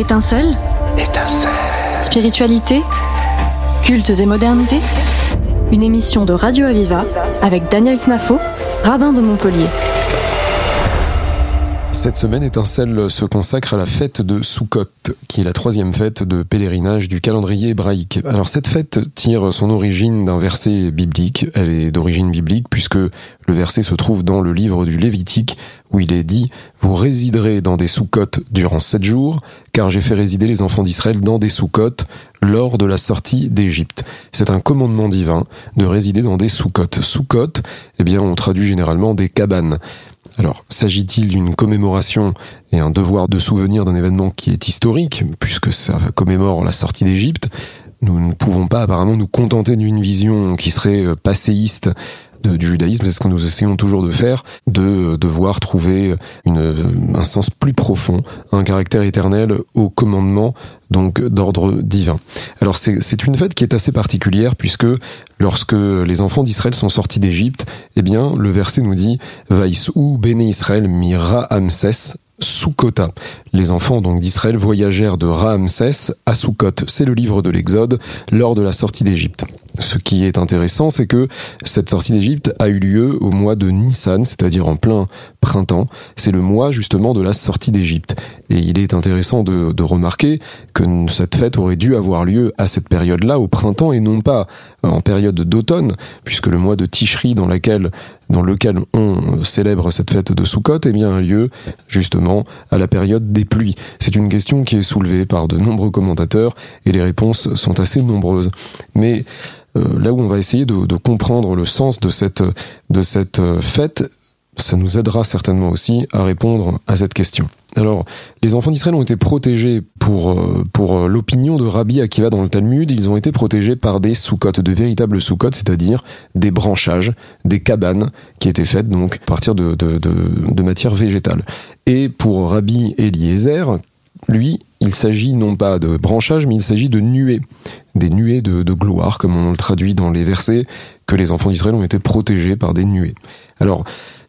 Étincelle Étincelle. Spiritualité Cultes et modernité Une émission de Radio Aviva avec Daniel Knafo, rabbin de Montpellier. Cette semaine, Étincelle se consacre à la fête de Sukkot, qui est la troisième fête de pèlerinage du calendrier hébraïque. Alors cette fête tire son origine d'un verset biblique. Elle est d'origine biblique puisque le verset se trouve dans le livre du Lévitique où il est dit Vous résiderez dans des Sukkot durant sept jours, car j'ai fait résider les enfants d'Israël dans des Sukkot lors de la sortie d'Égypte. C'est un commandement divin de résider dans des Sukkot. Sukkot, eh bien, on traduit généralement des cabanes. Alors, s'agit-il d'une commémoration et un devoir de souvenir d'un événement qui est historique, puisque ça commémore la sortie d'Égypte? Nous ne pouvons pas apparemment nous contenter d'une vision qui serait euh, passéiste du judaïsme, c'est ce que nous essayons toujours de faire, de devoir trouver une, un sens plus profond, un caractère éternel au commandement donc d'ordre divin. Alors c'est une fête qui est assez particulière puisque lorsque les enfants d'Israël sont sortis d'Égypte, eh bien le verset nous dit Vaïsou béné Israël mira Amses Soukota. Les enfants donc d'Israël voyagèrent de Raamsès à Soukot. C'est le livre de l'Exode lors de la sortie d'Égypte. Ce qui est intéressant, c'est que cette sortie d'Égypte a eu lieu au mois de Nissan, c'est-à-dire en plein printemps. C'est le mois justement de la sortie d'Égypte. Et il est intéressant de, de, remarquer que cette fête aurait dû avoir lieu à cette période-là, au printemps, et non pas en période d'automne, puisque le mois de Tishri dans, laquelle, dans lequel on célèbre cette fête de Sukkot, eh bien, a lieu justement à la période des pluies. C'est une question qui est soulevée par de nombreux commentateurs, et les réponses sont assez nombreuses. Mais euh, là où on va essayer de, comprendre le sens de cette, de cette fête, ça nous aidera certainement aussi à répondre à cette question. Alors, les enfants d'Israël ont été protégés pour, pour l'opinion de Rabbi Akiva dans le Talmud, ils ont été protégés par des sous-cotes, de véritables sous-cotes, c'est-à-dire des branchages, des cabanes qui étaient faites donc à partir de, de, de, de matière végétale. Et pour Rabbi Eliezer, lui, il s'agit non pas de branchages, mais il s'agit de nuées, des nuées de, gloire, comme on le traduit dans les versets, que les enfants d'Israël ont été protégés par des nuées. Alors,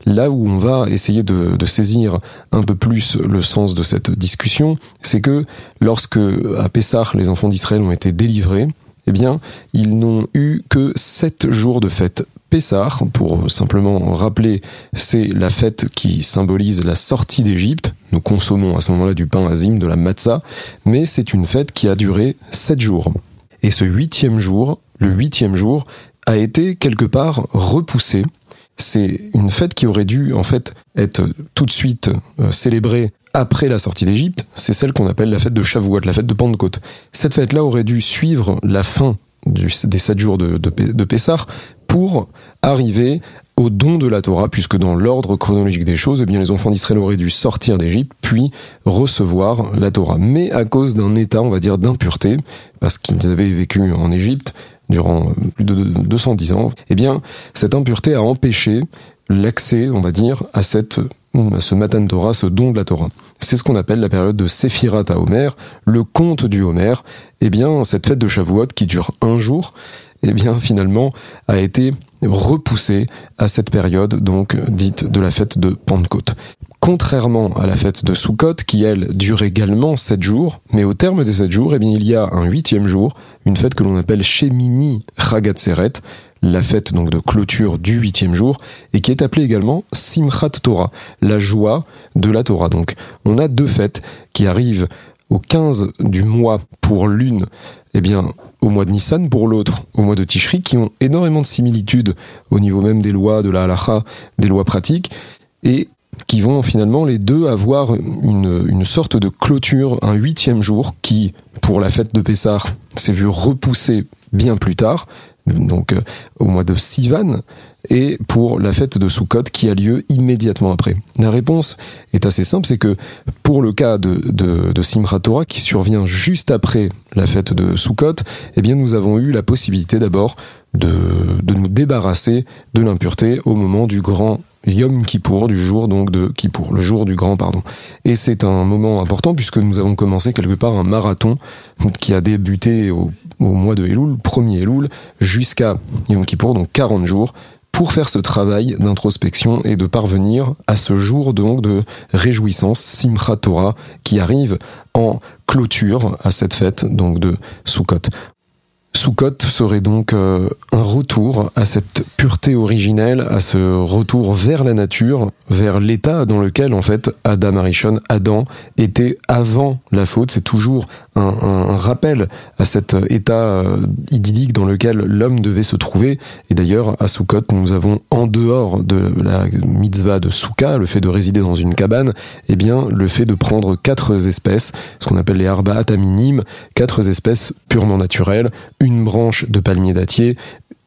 là où on va essayer de, saisir un peu plus le sens de cette discussion, c'est que lorsque à Pessah les enfants d'Israël ont été délivrés, eh bien, ils n'ont eu que sept jours de fête. Pessah, pour simplement rappeler, c'est la fête qui symbolise la sortie d'Égypte. Nous consommons à ce moment-là du pain azim, de la matzah, mais c'est une fête qui a duré sept jours. Et ce huitième jour, le huitième jour, a été quelque part repoussé c'est une fête qui aurait dû en fait être tout de suite euh, célébrée après la sortie d'Égypte, c'est celle qu'on appelle la fête de Shavuot, la fête de Pentecôte. Cette fête-là aurait dû suivre la fin des sept jours de, de, Pessah pour arriver au don de la Torah, puisque dans l'ordre chronologique des choses, eh les enfants d'Israël auraient dû sortir d'Égypte, puis recevoir la Torah. Mais à cause d'un état, on va dire, d'impureté, parce qu'ils avaient vécu en Égypte, durant plus de 210 ans, eh bien, cette impureté a empêché l'accès, on va dire, à cette ce Matan Torah, ce don de la Torah. C'est ce qu'on appelle la période de Séphirat à Homer, le conte du Homer. Eh bien, cette fête de Shavuot qui dure un jour, eh bien, finalement, a été repoussée à cette période, donc, dite de la fête de Pentecôte. Contrairement à la fête de Sukkot, qui elle dure également sept jours, mais au terme des sept jours, eh bien, il y a un huitième jour, une fête que l'on appelle Shemini Chagatseret, la fête donc de clôture du huitième jour, et qui est appelée également Simchat Torah, la joie de la Torah. Donc, on a deux fêtes qui arrivent au 15 du mois pour l'une, eh bien, au mois de Nissan, pour l'autre, au mois de Tishri, qui ont énormément de similitudes au niveau même des lois de la halacha, des lois pratiques, et qui vont finalement les deux avoir une, une sorte de clôture, un huitième jour qui, pour la fête de Pessah, s'est vu repoussé bien plus tard, donc euh, au mois de Sivan, et pour la fête de Sukkot qui a lieu immédiatement après. La réponse est assez simple, c'est que pour le cas de, de, Torah qui survient juste après la fête de Sukkot, eh bien nous avons eu la possibilité d'abord de, de nous débarrasser de l'impureté au moment du grand Yom Kippour, du jour donc de Kippour, le jour du grand pardon. Et c'est un moment important puisque nous avons commencé quelque part un marathon qui a débuté au, au mois de Elul, premier Elul, jusqu'à Yom Kippour, donc 40 jours, pour faire ce travail d'introspection et de parvenir à ce jour donc de réjouissance, Simchat Torah, qui arrive en clôture à cette fête donc de Sukkot. Sukkot serait donc euh, un retour à cette pureté originelle, à ce retour vers la nature, vers l'état dans lequel en fait Adam Arishon, Adam, était avant la faute. C'est toujours un, rappel à cet état euh, idyllique dans lequel l'homme devait se trouver. Et d'ailleurs, à Sukkot, nous avons en dehors de la mitzvah de Souka, le fait de résider dans une cabane, eh bien le fait de prendre quatre espèces, ce qu'on appelle les arba'at minimes, quatre espèces purement naturelles une branche de palmier dattier,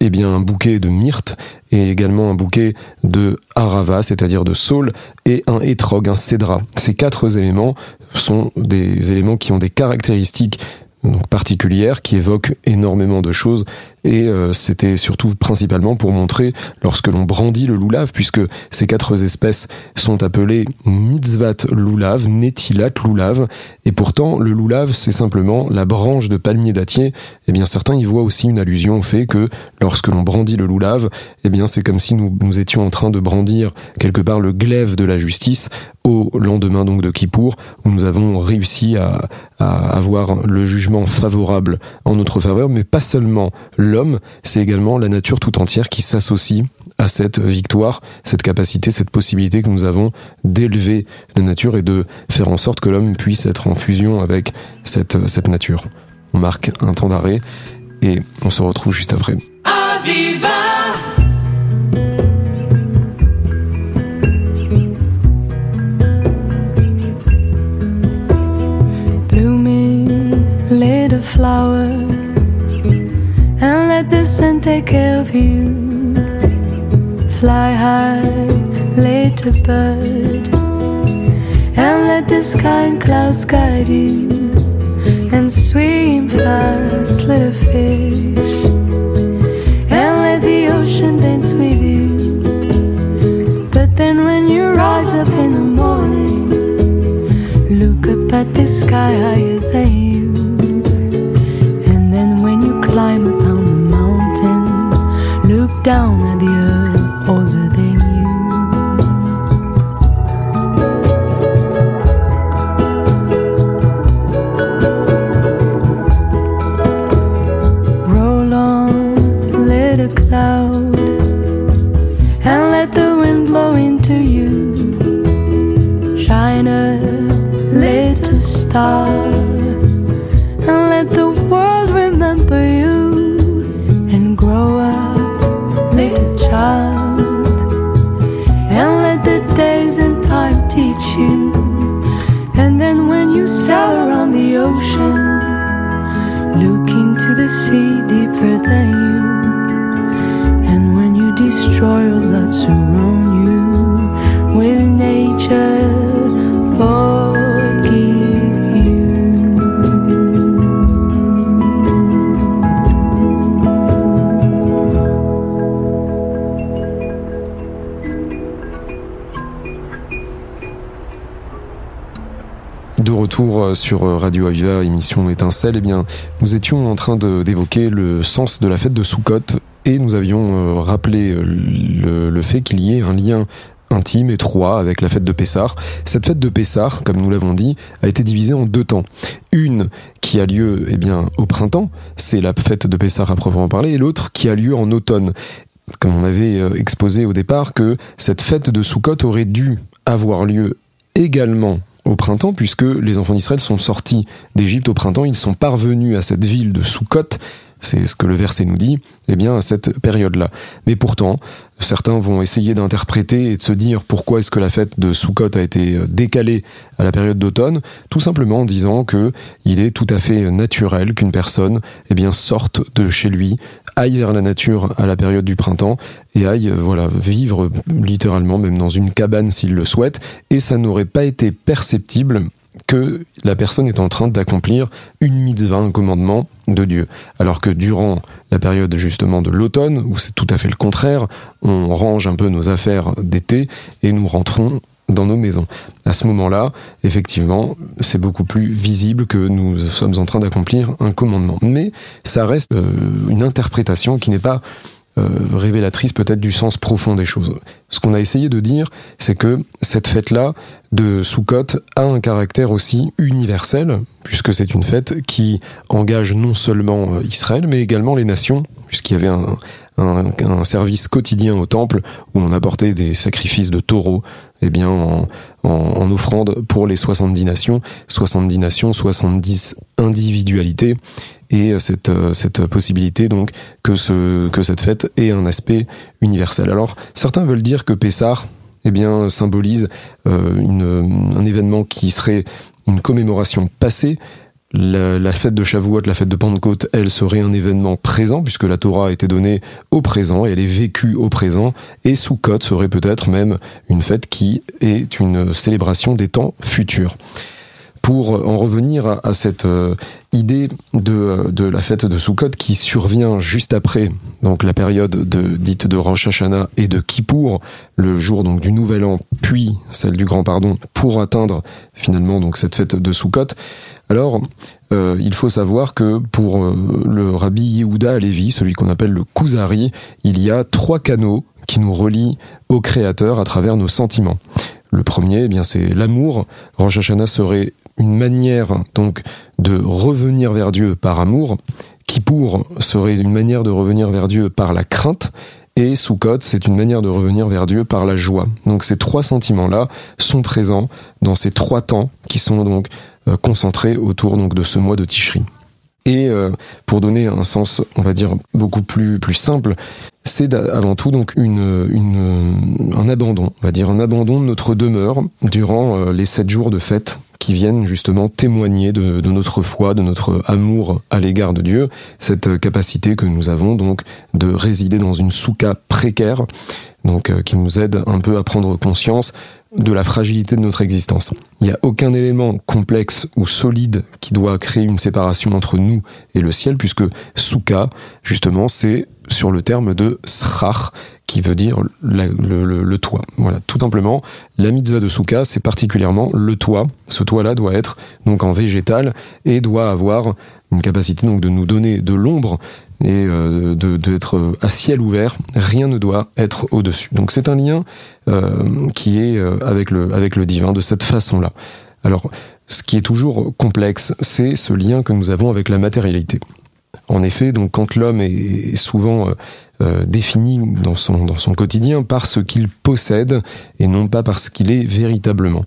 eh bien un bouquet de myrte et également un bouquet de arava, c'est-à-dire de saule, et un étrog, un cédra. Ces quatre éléments sont des éléments qui ont des caractéristiques donc particulières qui évoquent énormément de choses et euh, c'était surtout principalement pour montrer lorsque l'on brandit le loulav, puisque ces quatre espèces sont appelées mitzvat loulav, netilat loulav, et pourtant le loulav c'est simplement la branche de palmier dattier. Eh bien certains y voient aussi une allusion au fait que lorsque l'on brandit le loulav, eh bien c'est comme si nous étions en train de brandir quelque part le glaive de la justice au lendemain donc de Kippour, où nous avons réussi à, avoir le jugement favorable en notre faveur, mais pas seulement l'homme, c'est également la nature tout entière qui s'associe à cette victoire, cette capacité, cette possibilité que nous avons d'élever la nature et de faire en sorte que l'homme puisse être en fusion avec cette, cette nature. On marque un temps d'arrêt et on se retrouve juste après. Let the sun take care of you. Fly high, little bird, and let the sky and clouds guide you. And swim fast, little fish, and let the ocean dance with you. But then when you rise up in the morning, look up at the sky higher than down at the retour sur Radio Aviva, émission Étincelle, eh bien, nous étions en train d'évoquer le sens de la fête de Soukhot et nous avions euh, rappelé euh, le, fait qu'il y ait un lien intime, étroit avec la fête de Pessar. Cette fête de Pessar, comme nous l'avons dit, a été divisée en deux temps. Une qui a lieu eh bien, au printemps, c'est la fête de Pessar à proprement parler, et l'autre qui a lieu en automne. Comme on avait euh, exposé au départ que cette fête de Soukhot aurait dû avoir lieu également au printemps, puisque les enfants d'Israël sont sortis d'Égypte au printemps, ils sont parvenus à cette ville de Soukot, c'est ce que le verset nous dit, eh bien à cette période-là. Mais pourtant, certains vont essayer d'interpréter et de se dire pourquoi est-ce que la fête de Soukot a été décalée à la période d'automne, tout simplement en disant que il est tout à fait naturel qu'une personne eh bien sorte de chez lui, aille vers la nature à la période du printemps et aille voilà vivre littéralement même dans une cabane s'il le souhaite et ça n'aurait pas été perceptible que la personne est en train d'accomplir une mitzvah, un commandement de Dieu. Alors que durant la période justement de l'automne, où c'est tout à fait le contraire, on range un peu nos affaires d'été et nous rentrons dans nos maisons. À ce moment-là, effectivement, c'est beaucoup plus visible que nous sommes en train d'accomplir un commandement. Mais ça reste euh, une interprétation qui n'est pas euh, révélatrice peut-être du sens profond des choses. Ce qu'on a essayé de dire, c'est que cette fête-là de Sukkot a un caractère aussi universel, puisque c'est une fête qui engage non seulement euh, Israël, mais également les nations, puisqu'il y avait un, un, service quotidien au temple où on apportait des sacrifices de taureaux, eh bien, en, en, offrande pour les 70 nations, 70 nations, 70 individualités, et euh, cette, euh, cette possibilité donc que, ce, que cette fête ait un aspect universel. Alors certains veulent dire que Pessar eh symbolise euh, un événement qui serait une commémoration passée, la, la, fête de Shavuot, la fête de Pentecôte, elle serait un événement présent, puisque la Torah a été donnée au présent et elle est vécue au présent, et Sukkot serait peut-être même une fête qui est une célébration des temps futurs pour en revenir à, cette euh, idée de, de, la fête de Sukkot qui survient juste après donc la période de, dite de Rosh Hashanah et de Kippour, le jour donc du Nouvel An, puis celle du Grand Pardon, pour atteindre finalement donc cette fête de Sukkot. Alors, euh, il faut savoir que pour euh, le rabbi Yehuda Alevi, celui qu'on appelle le Kuzari, il y a trois canaux qui nous relient au Créateur à travers nos sentiments. Le premier, eh bien, c'est l'amour. Rosh Hashanah serait une manière donc de revenir vers Dieu par amour. Kippour serait une manière de revenir vers Dieu par la crainte. Et Sukkot, c'est une manière de revenir vers Dieu par la joie. Donc ces trois sentiments-là sont présents dans ces trois temps qui sont donc euh, concentrés autour donc de ce mois de Tishri. Et euh, pour donner un sens, on va dire beaucoup plus plus simple, c'est avant tout donc une, un abandon, on va dire un abandon de notre demeure durant euh, les sept jours de fête qui viennent justement témoigner de, notre foi, de notre amour à l'égard de Dieu, cette capacité que nous avons donc de résider dans une souka précaire, donc euh, qui nous aide un peu à prendre conscience de la fragilité de notre existence. Il n'y a aucun élément complexe ou solide qui doit créer une séparation entre nous et le ciel, puisque souka, justement, c'est sur le terme de srach, qui veut dire le, toit. Voilà, tout simplement, la mitzvah de Souka, c'est particulièrement le toit. Ce toit-là doit être donc en végétal et doit avoir une capacité donc de nous donner de l'ombre et euh, d'être à ciel ouvert. Rien ne doit être au-dessus. Donc c'est un lien euh, qui est euh, avec le divin de cette façon-là. Alors, ce qui est toujours complexe, c'est ce lien que nous avons avec la matérialité. En effet, donc quand l'homme est souvent euh, euh, défini dans son, quotidien par ce qu'il possède et non pas par ce qu'il est véritablement.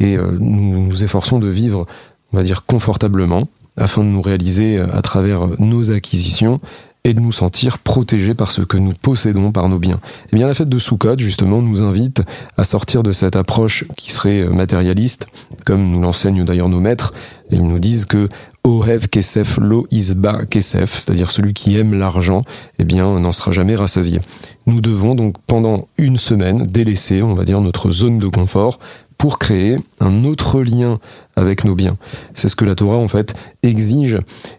Et euh, nous nous efforçons de vivre, on va dire, confortablement afin de nous réaliser à travers nos acquisitions et de nous sentir protégés par ce que nous possédons, par nos biens. Et eh bien la fête de Sukkot, justement, nous invite à sortir de cette approche qui serait matérialiste, comme nous l'enseignent d'ailleurs nos maîtres, ils nous disent que Ohev Kesef Lo Isba Kesef, c'est-à-dire celui qui aime l'argent, eh bien, n'en sera jamais rassasié. Nous devons donc pendant une semaine délaisser, on va dire, notre zone de confort pour créer un autre lien avec nos biens. C'est ce que la Torah en fait exige.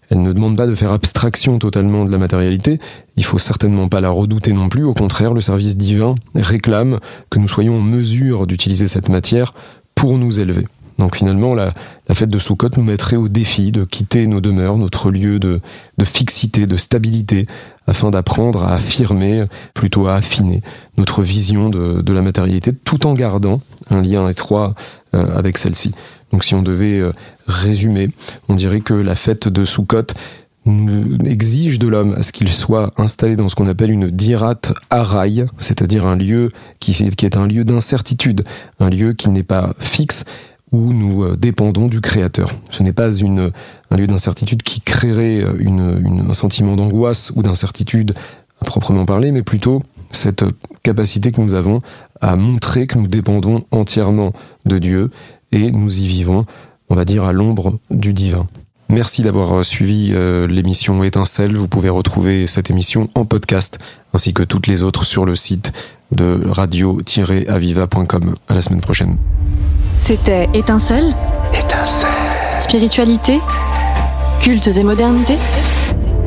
Elle ne demande pas de faire abstraction totalement de la matérialité. Il faut certainement pas la redouter non plus. Au contraire, le service divin réclame que nous soyons en mesure d'utiliser cette matière pour nous élever. Donc finalement, la, fête de Sukkot nous mettrait au défi de quitter nos demeures, notre lieu de, fixité, de stabilité, afin d'apprendre à affirmer, plutôt à affiner notre vision de, la matérialité, tout en gardant un lien étroit euh, avec celle-ci. Donc si on devait euh, résumer, on dirait que la fête de nous exige de l'homme à ce qu'il soit installé dans ce qu'on appelle une dirat araï, c'est-à-dire un lieu qui est un lieu d'incertitude, un lieu qui n'est pas fixe, où nous euh, dépendons du Créateur. Ce n'est pas un lieu d'incertitude qui créerait euh, un sentiment d'angoisse ou d'incertitude à proprement parler, mais plutôt cette capacité que nous avons à montrer que nous dépendons entièrement de Dieu et nous y vivons, on va dire, à l'ombre du divin. Merci d'avoir euh, suivi l'émission Étincelle. Vous pouvez retrouver cette émission en podcast ainsi que toutes les autres sur le site de radio-aviva.com. À la semaine prochaine. C'était Étincelle Étincelle. Spiritualité Cultes et modernité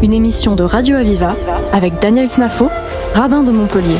Une émission de Radio Aviva avec Daniel Knafo, rabbin de Montpellier.